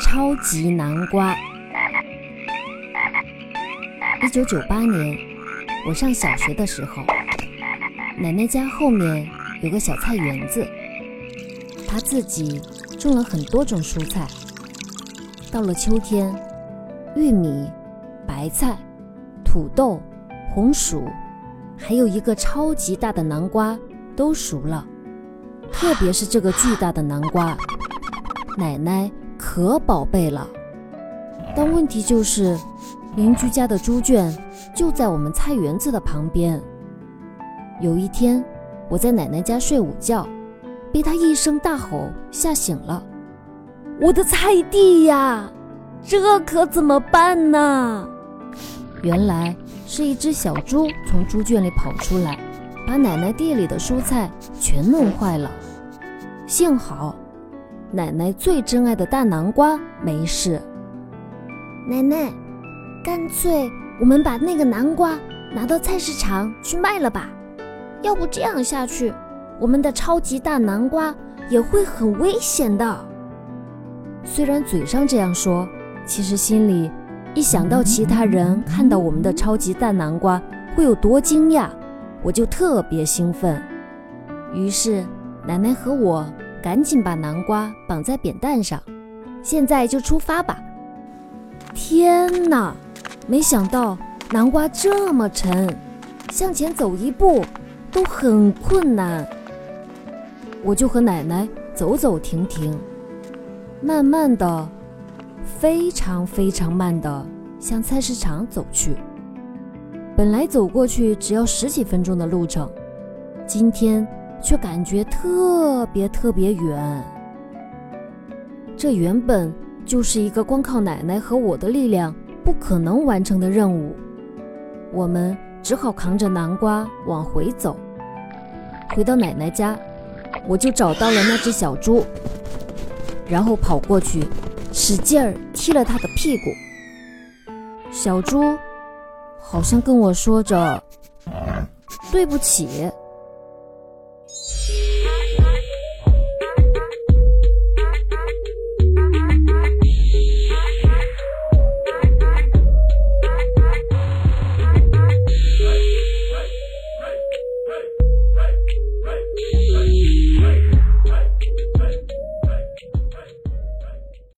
超级南瓜。一九九八年，我上小学的时候，奶奶家后面有个小菜园子，她自己种了很多种蔬菜。到了秋天，玉米、白菜、土豆、红薯，还有一个超级大的南瓜都熟了。特别是这个巨大的南瓜，奶奶可宝贝了。但问题就是，邻居家的猪圈就在我们菜园子的旁边。有一天，我在奶奶家睡午觉，被她一声大吼吓醒了。我的菜地呀，这可怎么办呢？原来是一只小猪从猪圈里跑出来。把奶奶地里的蔬菜全弄坏了，幸好奶奶最珍爱的大南瓜没事。奶奶，干脆我们把那个南瓜拿到菜市场去卖了吧？要不这样下去，我们的超级大南瓜也会很危险的。虽然嘴上这样说，其实心里一想到其他人看到我们的超级大南瓜会有多惊讶。我就特别兴奋，于是奶奶和我赶紧把南瓜绑在扁担上，现在就出发吧。天哪，没想到南瓜这么沉，向前走一步都很困难。我就和奶奶走走停停，慢慢的，非常非常慢的向菜市场走去。本来走过去只要十几分钟的路程，今天却感觉特别特别远。这原本就是一个光靠奶奶和我的力量不可能完成的任务，我们只好扛着南瓜往回走。回到奶奶家，我就找到了那只小猪，然后跑过去，使劲儿踢了它的屁股。小猪。好像跟我说着对不起，